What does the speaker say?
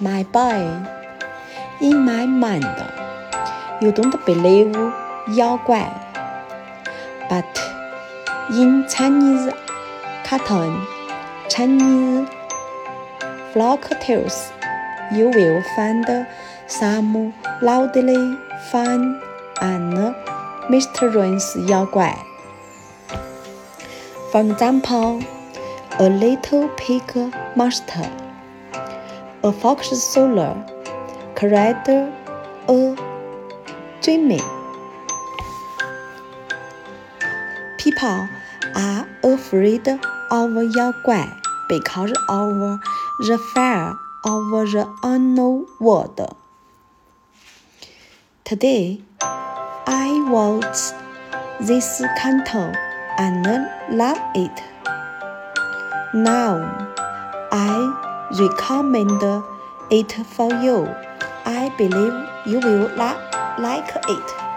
my boy, in my mind. You don't believe Yaoguai, but in Chinese cartoon, Chinese folk tales, you will find some loudly fun and mysterious Yaoguai. For example, a little pig monster a fox solar, cried a dreaming. People are afraid of 妖怪 because of the fear of the unknown world. Today, I watched this cartoon and love it. Now, I recommend it for you. I believe you will like it.